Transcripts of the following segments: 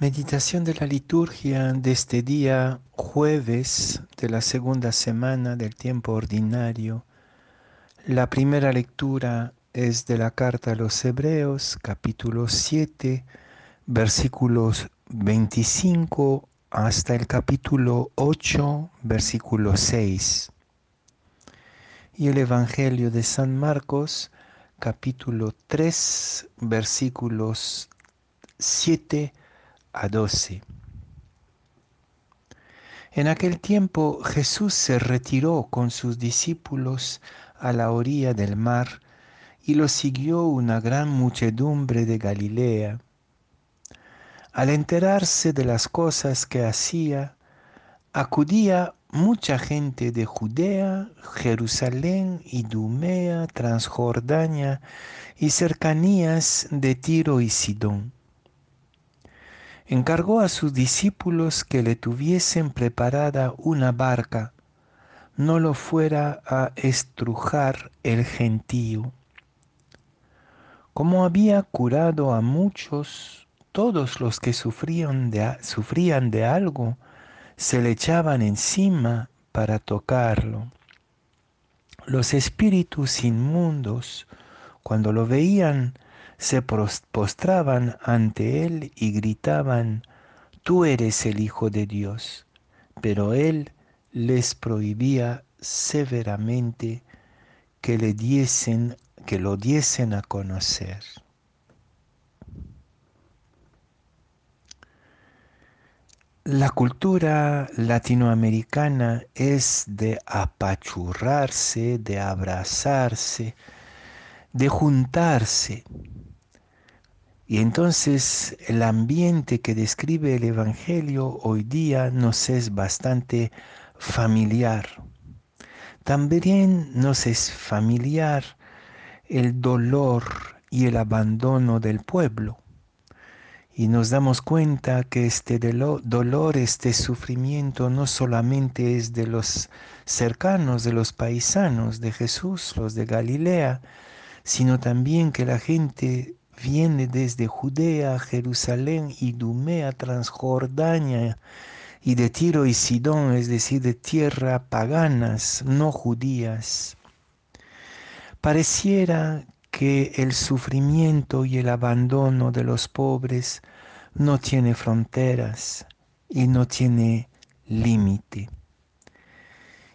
Meditación de la liturgia de este día jueves de la segunda semana del tiempo ordinario. La primera lectura es de la carta a los Hebreos, capítulo 7, versículos 25 hasta el capítulo 8, versículo 6. Y el Evangelio de San Marcos, capítulo 3, versículos 7 a 12. En aquel tiempo Jesús se retiró con sus discípulos a la orilla del mar y lo siguió una gran muchedumbre de Galilea. Al enterarse de las cosas que hacía, acudía mucha gente de Judea, Jerusalén, Idumea, Transjordania y cercanías de Tiro y Sidón encargó a sus discípulos que le tuviesen preparada una barca, no lo fuera a estrujar el gentío. Como había curado a muchos, todos los que sufrían de, de algo se le echaban encima para tocarlo. Los espíritus inmundos, cuando lo veían, se postraban ante él y gritaban, Tú eres el Hijo de Dios. Pero él les prohibía severamente que le diesen, que lo diesen a conocer. La cultura latinoamericana es de apachurrarse, de abrazarse, de juntarse. Y entonces el ambiente que describe el Evangelio hoy día nos es bastante familiar. También nos es familiar el dolor y el abandono del pueblo. Y nos damos cuenta que este dolor, este sufrimiento no solamente es de los cercanos, de los paisanos de Jesús, los de Galilea, sino también que la gente viene desde Judea, Jerusalén, Idumea, Transjordania y de Tiro y Sidón, es decir, de tierra paganas, no judías. Pareciera que el sufrimiento y el abandono de los pobres no tiene fronteras y no tiene límite.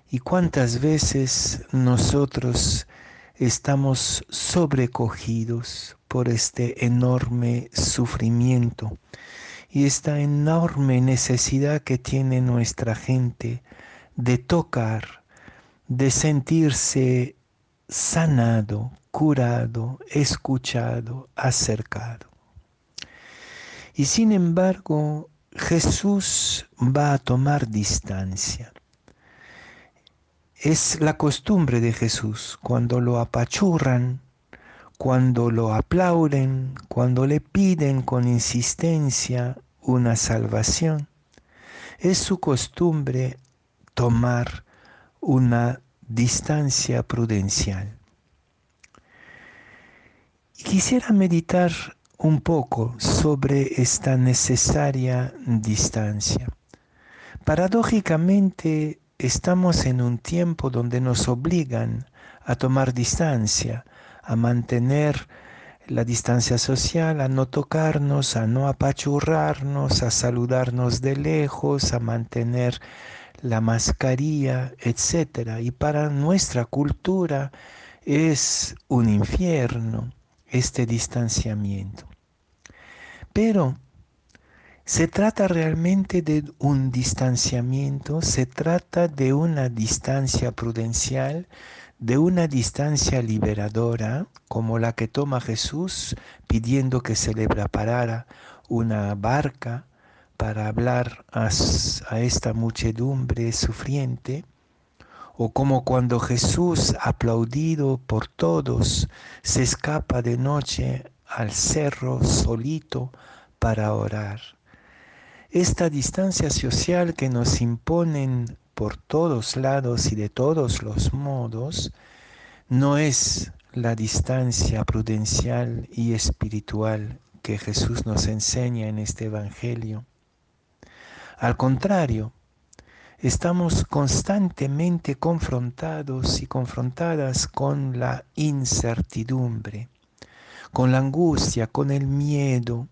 ¿Y cuántas veces nosotros estamos sobrecogidos por este enorme sufrimiento y esta enorme necesidad que tiene nuestra gente de tocar, de sentirse sanado, curado, escuchado, acercado. Y sin embargo, Jesús va a tomar distancia. Es la costumbre de Jesús, cuando lo apachurran, cuando lo aplauden, cuando le piden con insistencia una salvación. Es su costumbre tomar una distancia prudencial. Y quisiera meditar un poco sobre esta necesaria distancia. Paradójicamente, estamos en un tiempo donde nos obligan a tomar distancia, a mantener la distancia social, a no tocarnos, a no apachurrarnos, a saludarnos de lejos, a mantener la mascarilla, etc. Y para nuestra cultura es un infierno este distanciamiento. Pero ¿Se trata realmente de un distanciamiento? ¿Se trata de una distancia prudencial? ¿De una distancia liberadora como la que toma Jesús pidiendo que se le preparara una barca para hablar a, esta muchedumbre sufriente? o como cuando Jesús, aplaudido por todos, se escapa de noche al cerro solito para orar. Esta distancia social que nos imponen por todos lados y de todos los modos no es la distancia prudencial y espiritual que Jesús nos enseña en este Evangelio. Al contrario, estamos constantemente confrontados y confrontadas con la incertidumbre, con la angustia, con el miedo.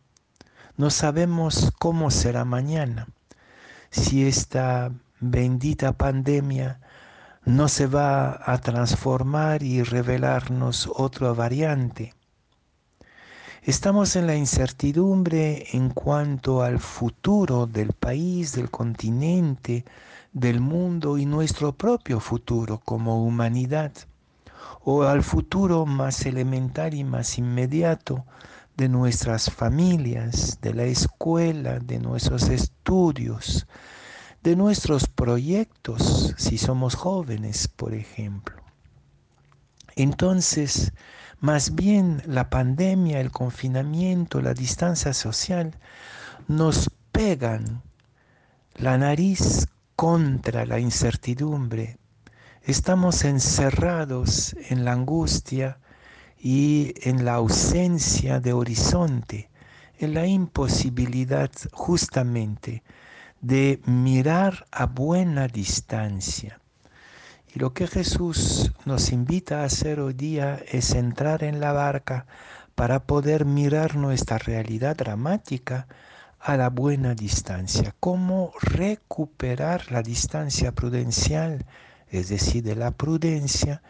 No sabemos cómo será mañana, si esta bendita pandemia no se va a transformar y revelarnos otra variante. Estamos en la incertidumbre en cuanto al futuro del país, del continente, del mundo y nuestro propio futuro como humanidad, o al futuro más elemental y más inmediato de nuestras familias, de la escuela, de nuestros estudios, de nuestros proyectos, si somos jóvenes, por ejemplo. Entonces, más bien la pandemia, el confinamiento, la distancia social nos pegan la nariz contra la incertidumbre. Estamos encerrados en la angustia y en la ausencia de horizonte, en la imposibilidad justamente de mirar a buena distancia. Y lo que Jesús nos invita a hacer hoy día es entrar en la barca para poder mirar nuestra realidad dramática a la buena distancia. Cómo recuperar la distancia prudencial, es decir, de la prudencia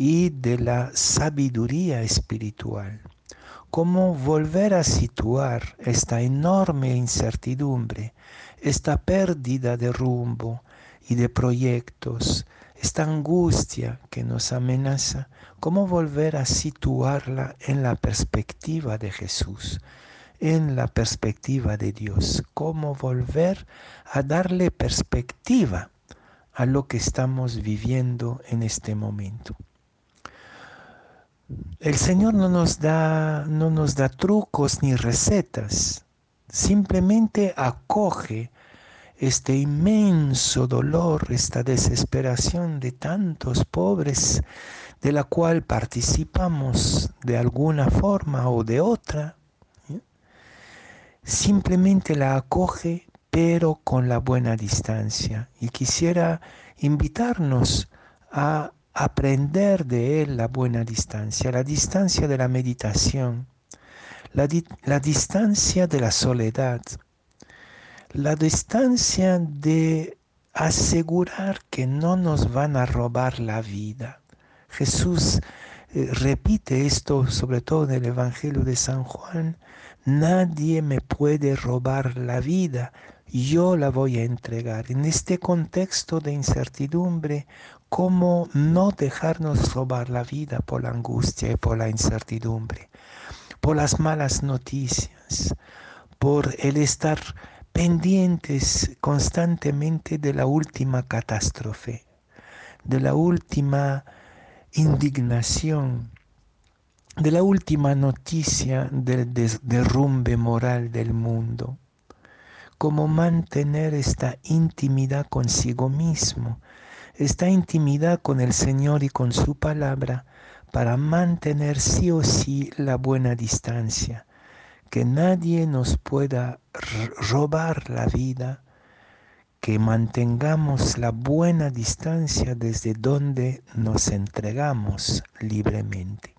y de la sabiduría espiritual. Cómo volver a situar esta enorme incertidumbre, esta pérdida de rumbo y de proyectos, esta angustia que nos amenaza, cómo volver a situarla en la perspectiva de Jesús, en la perspectiva de Dios, cómo volver a darle perspectiva a lo que estamos viviendo en este momento. El Señor no nos da, no nos da trucos ni recetas, simplemente acoge este inmenso dolor, esta desesperación de tantos pobres, de la cual participamos de alguna forma o de otra, simplemente la acoge pero con la buena distancia. Y quisiera invitarnos a aprender de él la buena distancia, la distancia de la meditación, la, la distancia de la soledad, la distancia de asegurar que no nos van a robar la vida. Jesús eh, repite esto sobre todo en el Evangelio de San Juan, nadie me puede robar la vida, yo la voy a entregar. En este contexto de incertidumbre, ¿cómo no dejarnos robar la vida por la angustia y por la incertidumbre? Por las malas noticias, por el estar pendientes constantemente de la última catástrofe, de la última indignación, de la última noticia del derrumbe moral del mundo. Cómo mantener esta intimidad consigo mismo, esta intimidad con el Señor y con su palabra para mantener sí o sí la buena distancia que nadie nos pueda robar la vida, que mantengamos la buena distancia desde donde nos entregamos libremente.